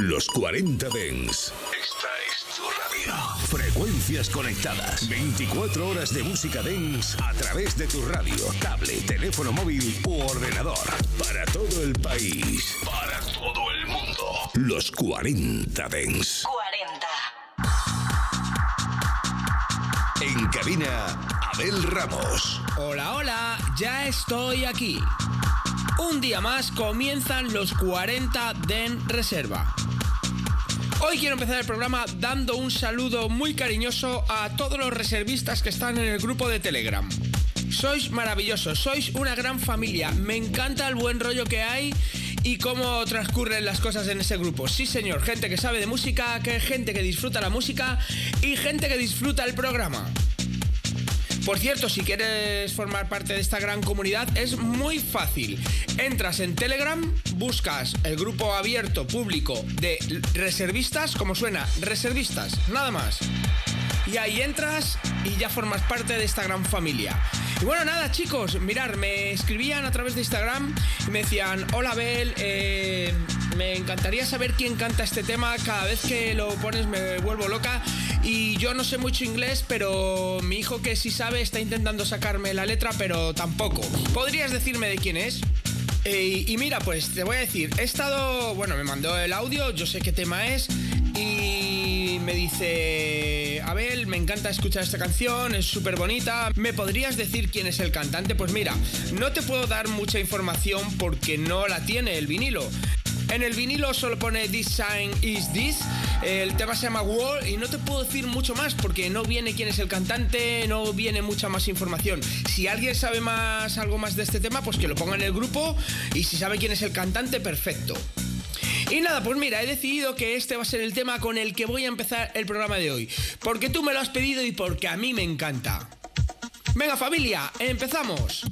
Los 40 Dens. Esta es tu radio. Frecuencias conectadas. 24 horas de música Dens a través de tu radio, tablet, teléfono móvil u ordenador. Para todo el país. Para todo el mundo. Los 40 Dens. 40. En cabina, Abel Ramos. Hola, hola, ya estoy aquí. Un día más comienzan los 40 Den Reserva. Hoy quiero empezar el programa dando un saludo muy cariñoso a todos los reservistas que están en el grupo de Telegram. Sois maravillosos, sois una gran familia, me encanta el buen rollo que hay y cómo transcurren las cosas en ese grupo. Sí señor, gente que sabe de música, que gente que disfruta la música y gente que disfruta el programa. Por cierto, si quieres formar parte de esta gran comunidad, es muy fácil. Entras en Telegram, buscas el grupo abierto público de reservistas, como suena, reservistas, nada más. Y ahí entras y ya formas parte de esta gran familia. Y bueno, nada, chicos, mirar, me escribían a través de Instagram y me decían: Hola, Bel, eh, me encantaría saber quién canta este tema. Cada vez que lo pones me vuelvo loca. Y yo no sé mucho inglés, pero mi hijo que sí sabe está intentando sacarme la letra, pero tampoco. ¿Podrías decirme de quién es? Eh, y mira, pues te voy a decir, he estado, bueno, me mandó el audio, yo sé qué tema es, y me dice, Abel, me encanta escuchar esta canción, es súper bonita, ¿me podrías decir quién es el cantante? Pues mira, no te puedo dar mucha información porque no la tiene el vinilo. En el vinilo solo pone This Sign Is This. El tema se llama Wall y no te puedo decir mucho más porque no viene quién es el cantante, no viene mucha más información. Si alguien sabe más algo más de este tema, pues que lo ponga en el grupo y si sabe quién es el cantante, perfecto. Y nada, pues mira, he decidido que este va a ser el tema con el que voy a empezar el programa de hoy. Porque tú me lo has pedido y porque a mí me encanta. Venga familia, empezamos.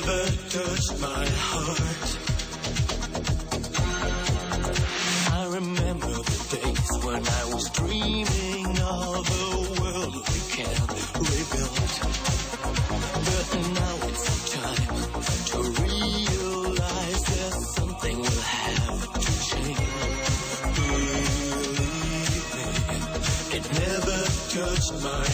never touched my heart. I remember the days when I was dreaming of a world we can rebuild. But now it's time to realize that something will have to change. Believe me, it never touched my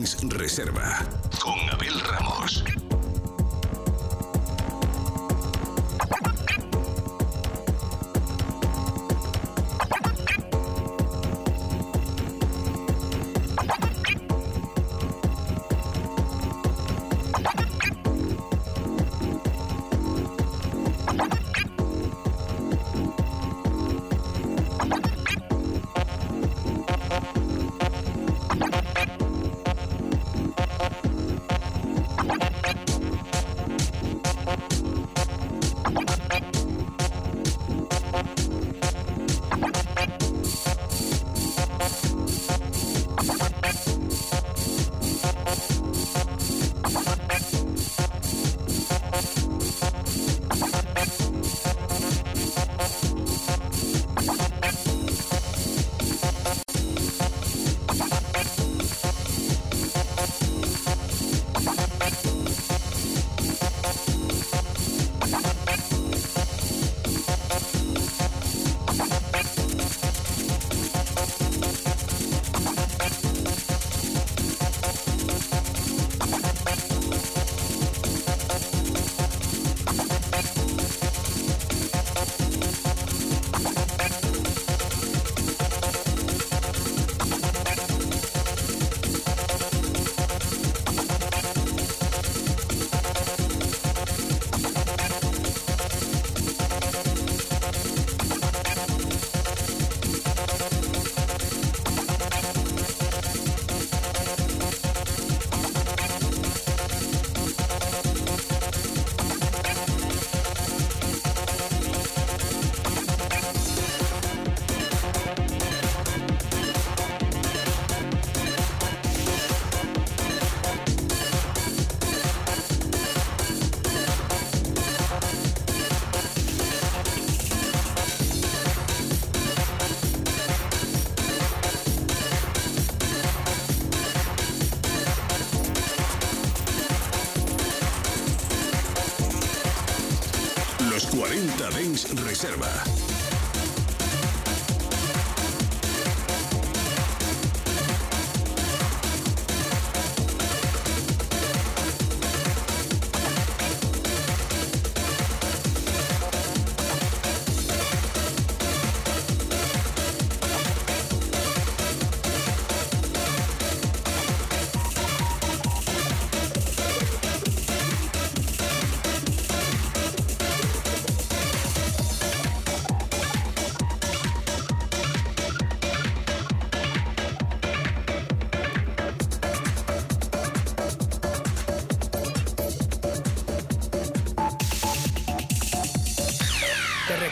40 Dens Reserva Reserva.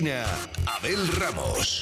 Abel Ramos.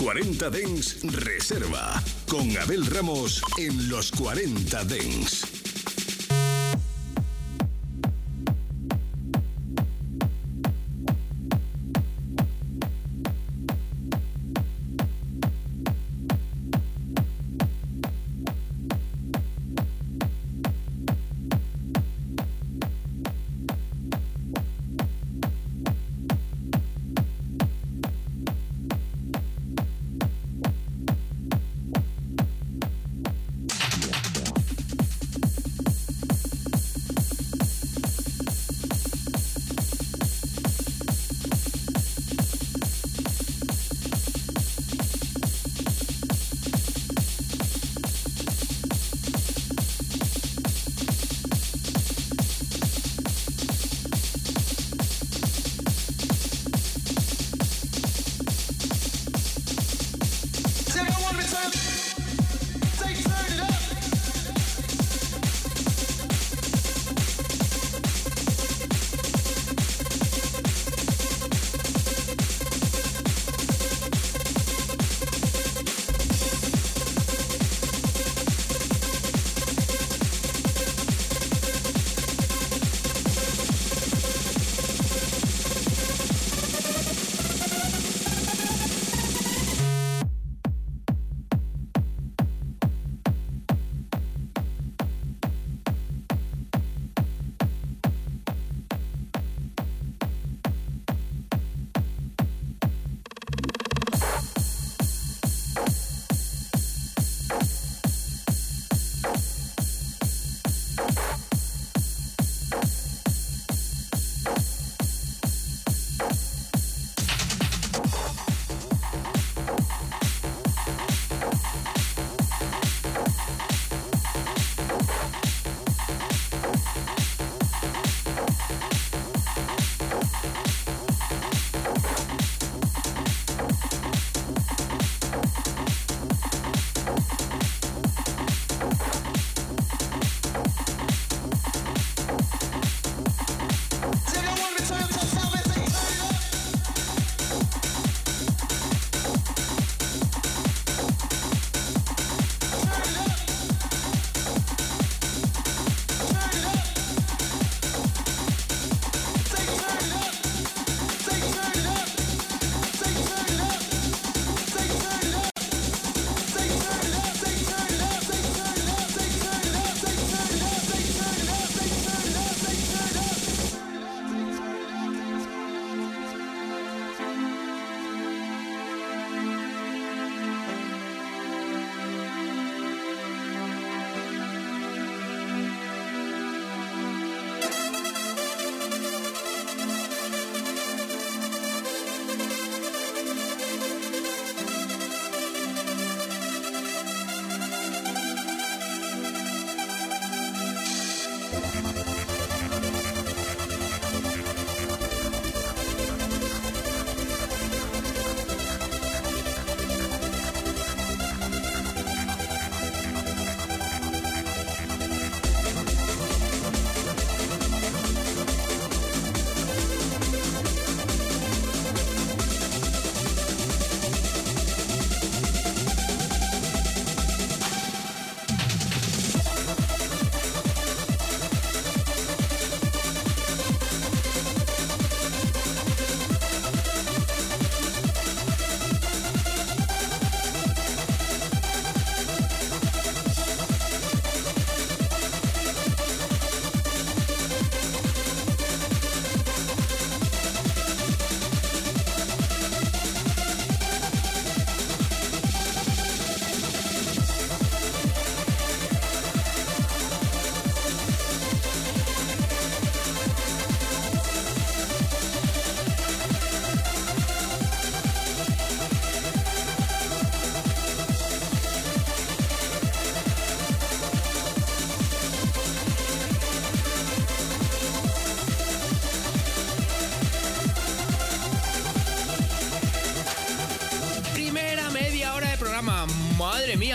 40 Dens Reserva. Con Abel Ramos en Los 40 Dens.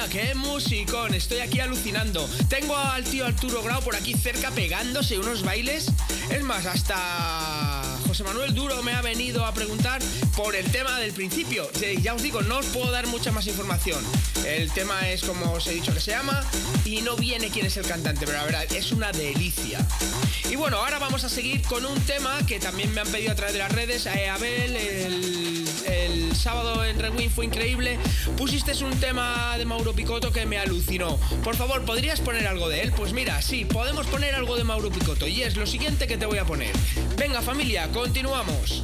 Qué musicón, estoy aquí alucinando. Tengo al tío Arturo Grau por aquí cerca pegándose unos bailes. Es más, hasta José Manuel Duro me ha venido a preguntar por el tema del principio. Ya os digo, no os puedo dar mucha más información. El tema es como os he dicho que se llama y no viene quién es el cantante, pero la verdad es una delicia. Y bueno, ahora vamos a seguir con un tema que también me han pedido a través de las redes. Eh, Abel, el, sábado en Rewind fue increíble. Pusiste un tema de Mauro Picotto que me alucinó. Por favor, ¿podrías poner algo de él? Pues mira, sí, podemos poner algo de Mauro Picotto. Y es lo siguiente que te voy a poner. Venga familia, continuamos.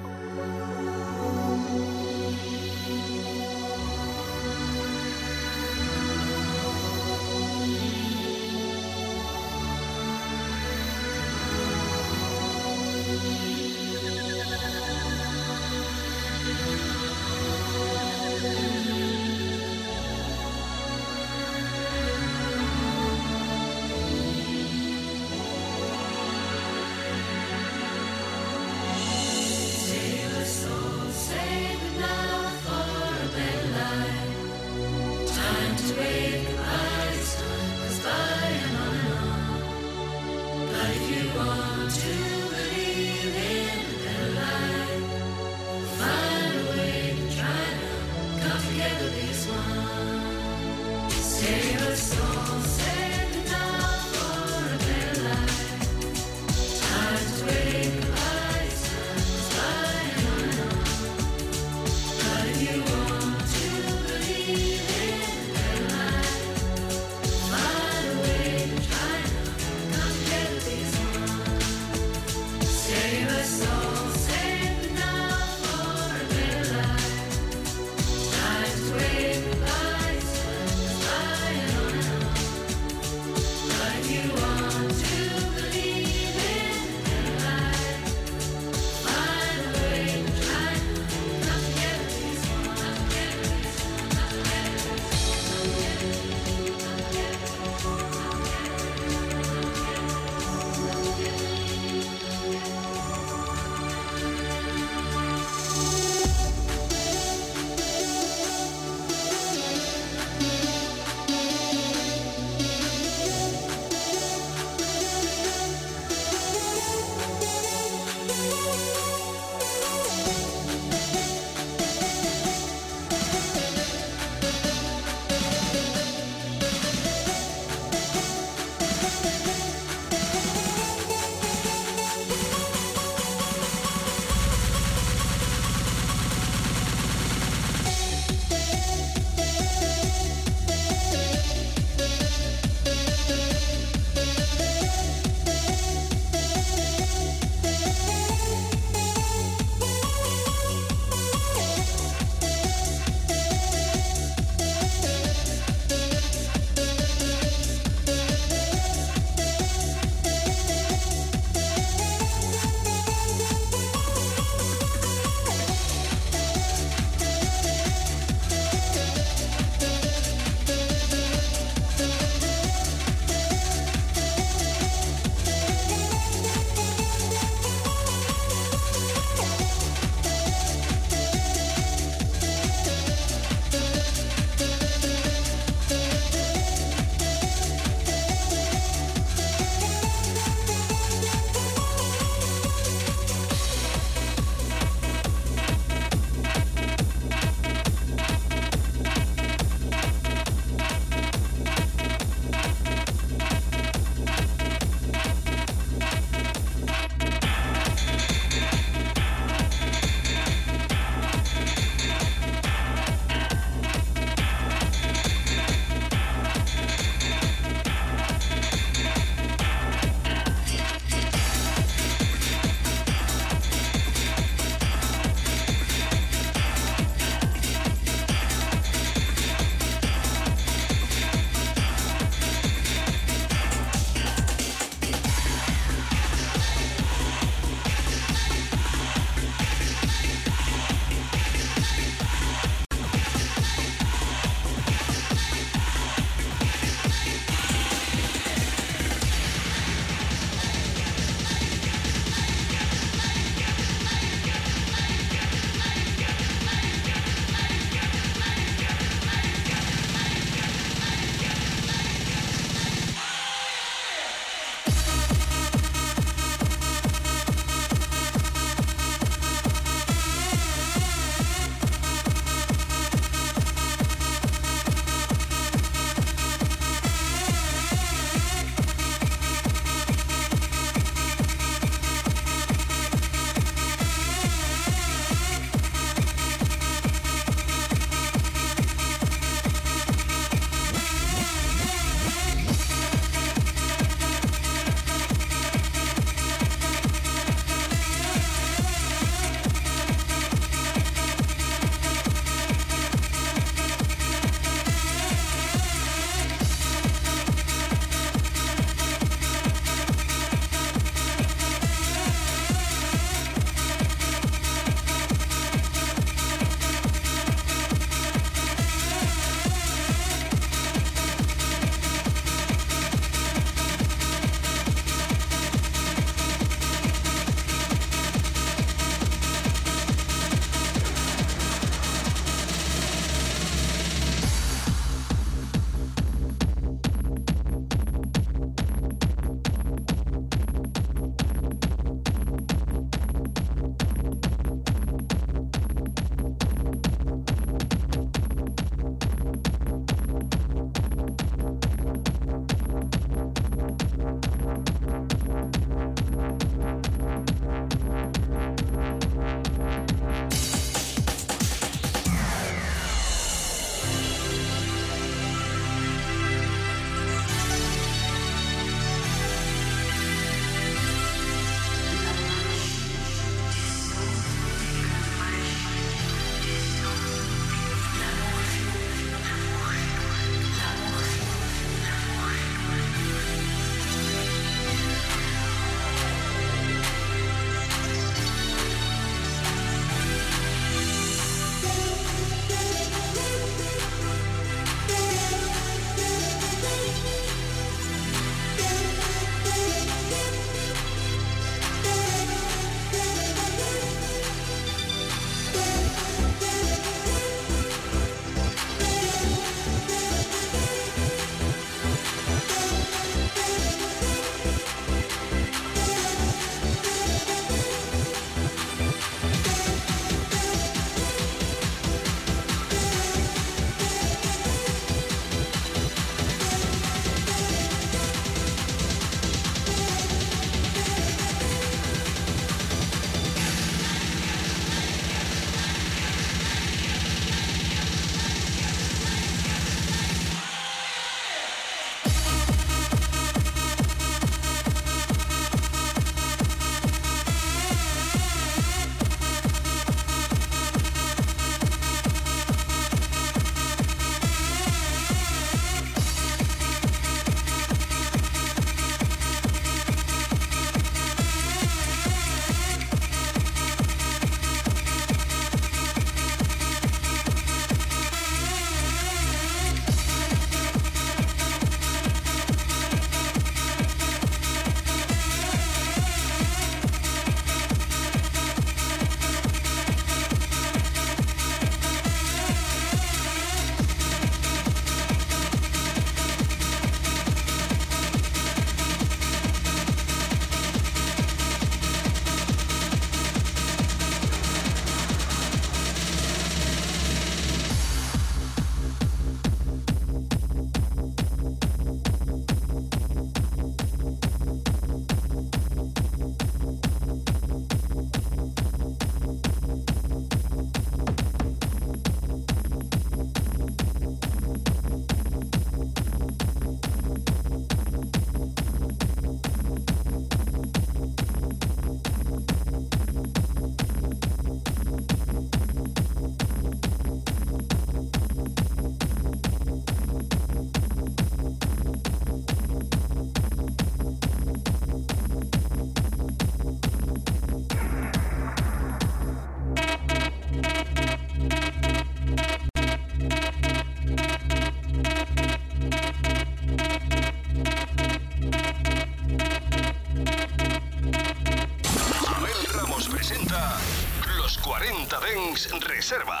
Reserva.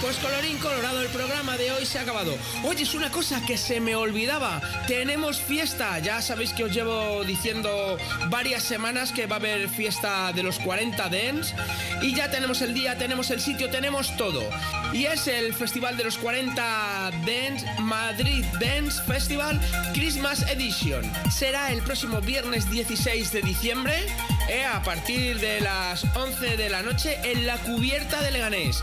Pues colorín colorado, el programa de hoy se ha acabado. Oye, es una cosa que se me olvidaba. Tenemos fiesta. Ya sabéis que os llevo diciendo varias semanas que va a haber fiesta de los 40 Dance. Y ya tenemos el día, tenemos el sitio, tenemos todo. Y es el Festival de los 40 Dance Madrid Dance Festival Christmas Edition. Será el próximo viernes 16 de diciembre. Eh, a partir de las 11 de la noche en la cubierta de Leganés.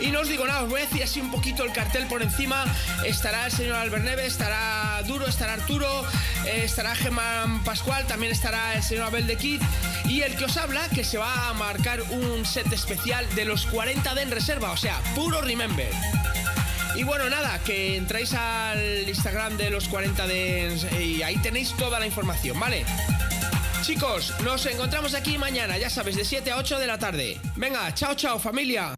Y no os digo nada, os voy a decir así un poquito el cartel por encima. Estará el señor Alberneve, estará Duro, estará Arturo, eh, estará Germán Pascual, también estará el señor Abel de Kid. Y el que os habla, que se va a marcar un set especial de los 40 de en reserva, o sea, puro remember. Y bueno, nada, que entráis al Instagram de los 40 de y ahí tenéis toda la información, ¿vale? Chicos, nos encontramos aquí mañana, ya sabes, de 7 a 8 de la tarde. Venga, chao, chao, familia.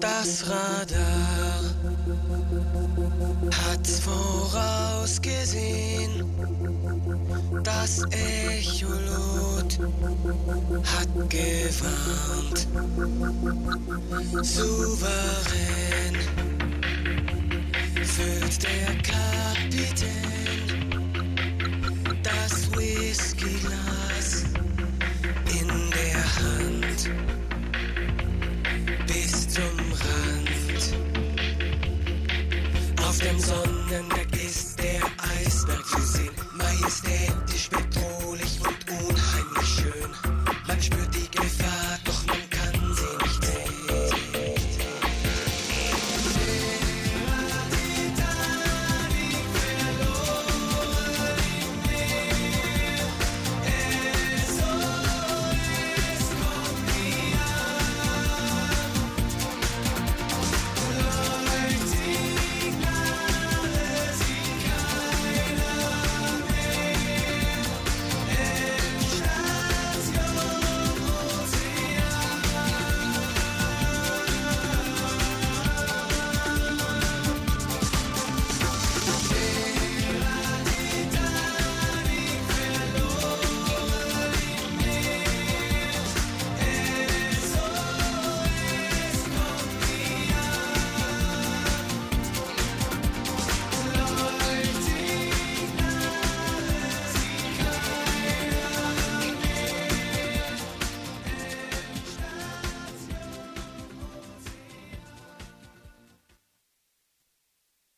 Das Radar hat's vorausgesehen. Das Echolot hat gewarnt. Souverän füllt der Kapitän das Whiskyglas Bis zum Rand. Auf dem Sonnendeck ist der Eisberg zu sehen, majestätisch bedroht.